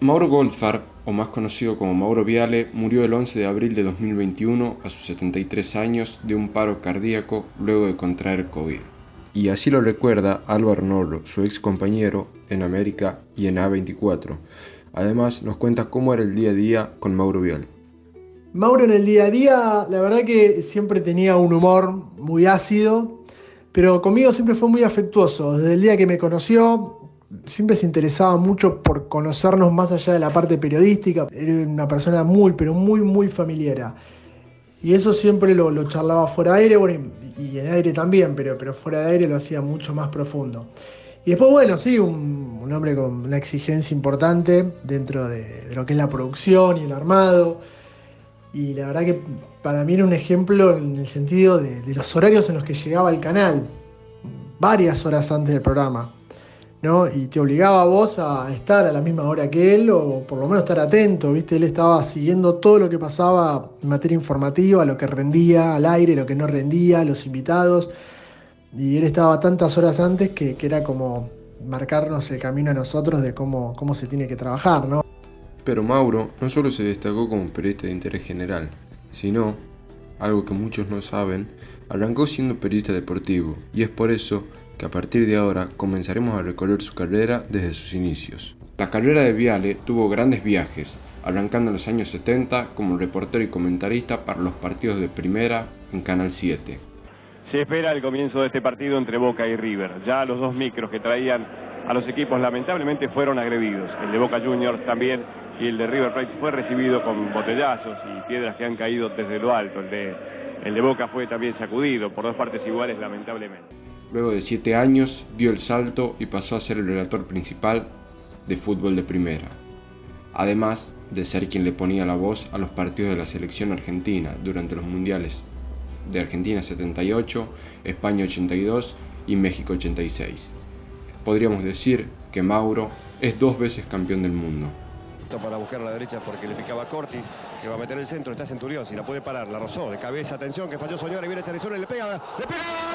Mauro Goldfarb, o más conocido como Mauro Viale, murió el 11 de abril de 2021 a sus 73 años de un paro cardíaco luego de contraer COVID. Y así lo recuerda Álvaro Norro, su ex compañero en América y en A24. Además, nos cuenta cómo era el día a día con Mauro Viale. Mauro en el día a día, la verdad que siempre tenía un humor muy ácido, pero conmigo siempre fue muy afectuoso. Desde el día que me conoció, siempre se interesaba mucho por conocernos más allá de la parte periodística. Era una persona muy, pero muy, muy familiar. Y eso siempre lo, charlaba fuera de aire, bueno, y, en aire también, pero, pero fuera de aire lo hacía mucho más profundo. Y después, bueno, sí, un, hombre con una exigencia importante dentro de, lo que es la producción y el armado. Y la verdad que para mí era un ejemplo en el sentido de los horarios en los que llegaba al canal, varias horas antes del programa. ¿No? Y te obligaba a vos a estar a la misma hora que él o por lo menos estar atento, ¿viste? Él estaba siguiendo todo lo que pasaba en materia informativa, lo que rendía al aire, lo que no rendía, los invitados. Y él estaba tantas horas antes que, era como marcarnos el camino a nosotros de cómo, cómo se tiene que trabajar, ¿no? Pero Mauro no solo se destacó como periodista de interés general, sino, algo que muchos no saben, arrancó siendo periodista deportivo, y es por eso que a partir de ahora comenzaremos a recorrer su carrera desde sus inicios. La carrera de Viale tuvo grandes viajes, arrancando en los años 70 como reportero y comentarista para los partidos de primera en Canal 7. Se espera el comienzo de este partido entre Boca y River. Ya los dos micros que traían a los equipos lamentablemente fueron agredidos. El de Boca Juniors también y el de River Plate fue recibido con botellazos y piedras que han caído desde lo alto. El de, el de Boca fue también sacudido por dos partes iguales lamentablemente. Luego de siete años dio el salto y pasó a ser el relator principal de fútbol de primera, además de ser quien le ponía la voz a los partidos de la selección argentina durante los mundiales de Argentina 78, España 82 y México 86. Podríamos decir que Mauro es dos veces campeón del mundo. Para buscar a la derecha porque le picaba Corti, que va a meter el centro, está Centurión, si la puede parar, la rozó de cabeza, atención, que falló Soñora y viene Cerezuela y le pega, le pega,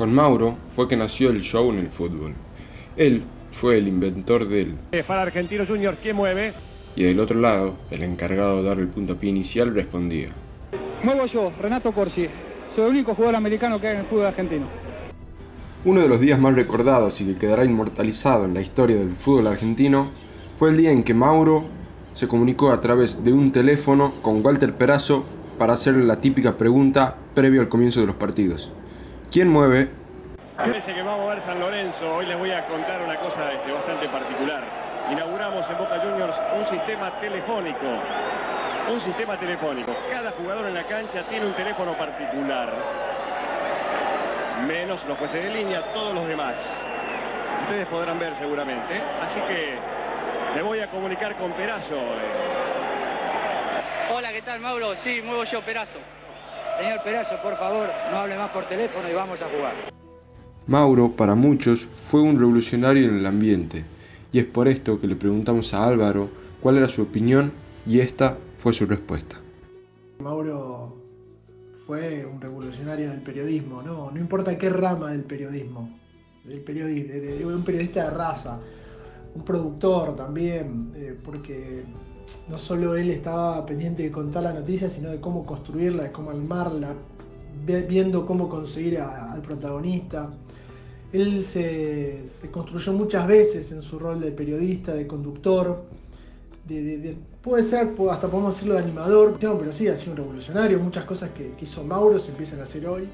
Con Mauro fue que nació el show en el fútbol. Él fue el inventor del... Para Argentino Junior, ¿quién mueve? Y del otro lado, el encargado de dar el puntapié inicial respondía. Muevo yo, Renato Corsi. Soy el único jugador americano que hay en el fútbol argentino. Uno de los días más recordados y que quedará inmortalizado en la historia del fútbol argentino fue el día en que Mauro se comunicó a través de un teléfono con Walter Perazo para hacerle la típica pregunta previo al comienzo de los partidos. ¿Quién mueve? Parece que vamos a ver San Lorenzo. Hoy les voy a contar una cosa este, bastante particular. Inauguramos en Boca Juniors un sistema telefónico. Un sistema telefónico. Cada jugador en la cancha tiene un teléfono particular. Menos los jueces de línea, todos los demás. Ustedes podrán ver seguramente. Así que me voy a comunicar con Perazo. Hola, ¿qué tal, Mauro? Sí, muevo yo, Perazo. Señor Perazo, por favor, no hable más por teléfono y vamos a jugar. Mauro, para muchos, fue un revolucionario en el ambiente, y es por esto que le preguntamos a Álvaro cuál era su opinión y esta fue su respuesta. Mauro fue un revolucionario del periodismo, no, no importa qué rama del periodismo, del periodismo, de, un periodista de raza, un productor también, eh, porque no solo él estaba pendiente de contar la noticia, sino de cómo construirla, de cómo armarla, viendo cómo conseguir al protagonista. Él se, construyó muchas veces en su rol de periodista, de conductor, puede ser, hasta podemos decirlo de animador, pero sí, ha sido un revolucionario. Muchas cosas que, que hizo Mauro se empiezan a hacer hoy.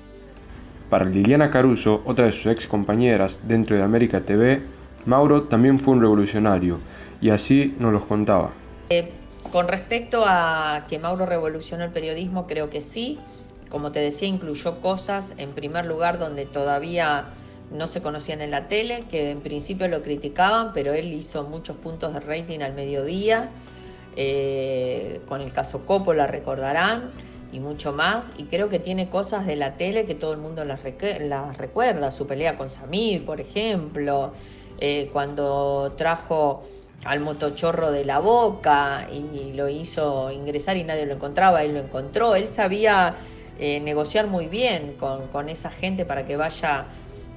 Para Liliana Caruso, otra de sus ex compañeras dentro de América TV, Mauro también fue un revolucionario, y así nos los contaba. Eh, con respecto a que Mauro revolucionó el periodismo, creo que sí. Como te decía, incluyó cosas, en primer lugar, donde todavía no se conocían en la tele, que en principio lo criticaban, pero él hizo muchos puntos de rating al mediodía, eh, con el caso Coppola recordarán, y mucho más, y creo que tiene cosas de la tele que todo el mundo las, recuerda, su pelea con Samir, por ejemplo, eh, cuando trajo al motochorro de la boca y lo hizo ingresar y nadie lo encontraba, él lo encontró, él sabía eh, negociar muy bien con, esa gente para que vaya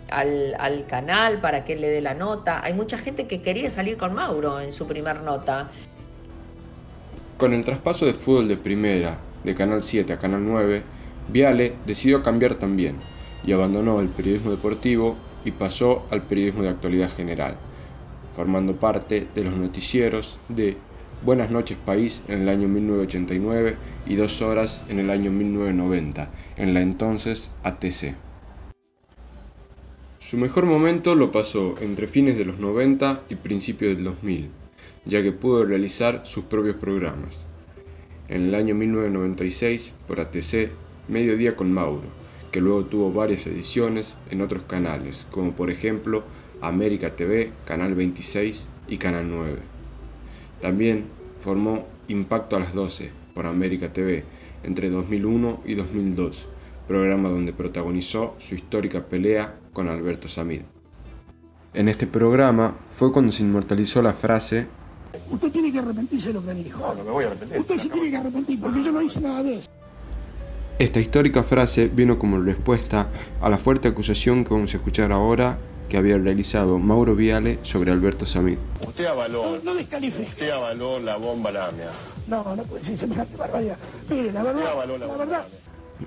al, canal, para que él le dé la nota. Hay mucha gente que quería salir con Mauro en su primer nota. Con el traspaso de fútbol de primera, de Canal 7 a Canal 9, Viale decidió cambiar también y abandonó el periodismo deportivo y pasó al periodismo de actualidad general formando parte de los noticieros de Buenas noches País en el año 1989 y Dos Horas en el año 1990, en la entonces ATC. Su mejor momento lo pasó entre fines de los 90 y principios del 2000, ya que pudo realizar sus propios programas. En el año 1996, por ATC, Mediodía con Mauro, que luego tuvo varias ediciones en otros canales, como por ejemplo América TV, Canal 26 y Canal 9. También formó Impacto a las 12 por América TV entre 2001 y 2002, programa donde protagonizó su histórica pelea con Alberto Samid. En este programa fue cuando se inmortalizó la frase Usted tiene que arrepentirse de lo que dijo. No, no me voy a arrepentir. Usted se tiene que arrepentir porque yo no hice nada de eso. Esta histórica frase vino como respuesta a la fuerte acusación que vamos a escuchar ahora que había realizado Mauro Viale sobre Alberto Samid. Usted avaló, no, no Usted avaló la bomba lamia. No, no puede ser semejante barbaridad. Mire, la verdad, la, la verdad.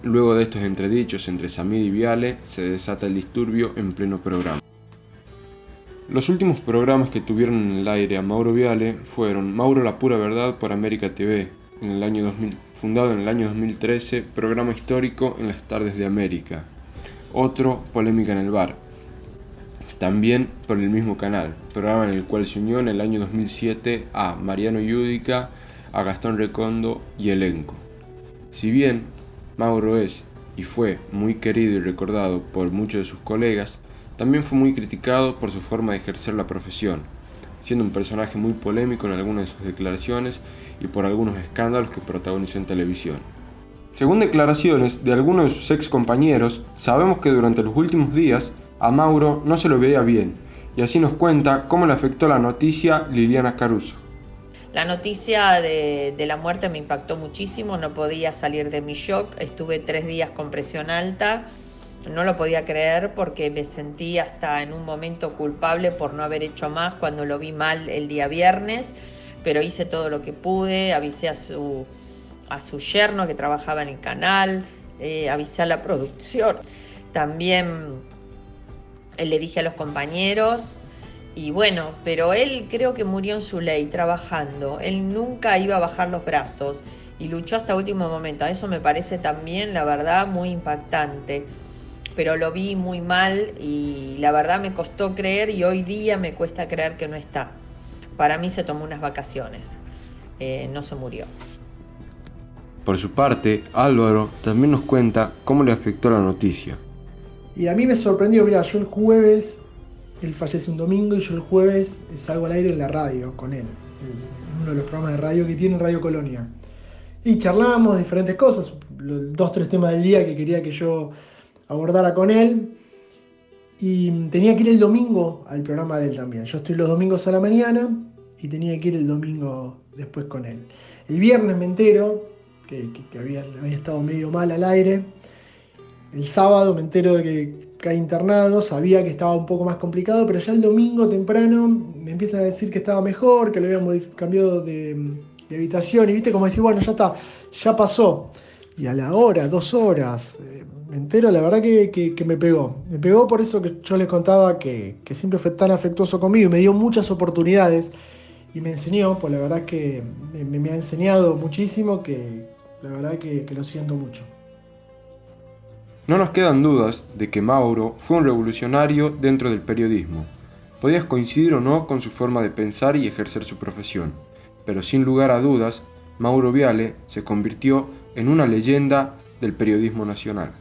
Luego de estos entredichos entre Samid y Viale, se desata el disturbio en pleno programa. Los últimos programas que tuvieron en el aire a Mauro Viale fueron Mauro la pura verdad por América TV, en el año 2000, fundado en el año 2013, programa histórico en las tardes de América. Otro, Polémica en el bar, también por el mismo canal, programa en el cual se unió en el año 2007 a Mariano Yudica, a Gastón Recondo y elenco. Si bien Mauro es y fue muy querido y recordado por muchos de sus colegas, también fue muy criticado por su forma de ejercer la profesión, siendo un personaje muy polémico en algunas de sus declaraciones y por algunos escándalos que protagonizó en televisión. Según declaraciones de algunos de sus ex compañeros, sabemos que durante los últimos días a Mauro no se lo veía bien, y así nos cuenta cómo le afectó la noticia Liliana Caruso. La noticia de, la muerte me impactó muchísimo, no podía salir de mi shock, estuve tres días con presión alta, no lo podía creer porque me sentí hasta en un momento culpable por no haber hecho más cuando lo vi mal el día viernes, pero hice todo lo que pude, avisé a su, a su yerno que trabajaba en el canal, eh, avisé a la producción, también le dije a los compañeros y bueno, pero él creo que murió en su ley, trabajando. Él nunca iba a bajar los brazos y luchó hasta último momento. Eso me parece también, la verdad, muy impactante. Pero lo vi muy mal y la verdad me costó creer y hoy día me cuesta creer que no está. Para mí se tomó unas vacaciones, eh, no se murió. Por su parte, Álvaro también nos cuenta cómo le afectó la noticia. Y a mí me sorprendió, mira, yo el jueves, él fallece un domingo y yo el jueves salgo al aire en la radio con él, en uno de los programas de radio que tiene Radio Colonia. Y charlamos diferentes cosas, dos, tres temas del día que quería que yo abordara con él. Y tenía que ir el domingo al programa de él también. Yo estoy los domingos a la mañana y tenía que ir el domingo después con él. El viernes me entero que, había, había estado medio mal al aire el sábado me entero de que cae internado, sabía que estaba un poco más complicado, pero ya el domingo temprano me empiezan a decir que estaba mejor, que lo habían cambiado de, habitación y viste como decir, bueno, ya está, ya pasó. Y a la hora, dos horas, eh, me entero, la verdad que, me pegó. Me pegó por eso que yo les contaba que, siempre fue tan afectuoso conmigo y me dio muchas oportunidades y me enseñó, pues la verdad que me, ha enseñado muchísimo, que la verdad que lo siento mucho. No nos quedan dudas de que Mauro fue un revolucionario dentro del periodismo. Podías coincidir o no con su forma de pensar y ejercer su profesión, pero sin lugar a dudas, Mauro Viale se convirtió en una leyenda del periodismo nacional.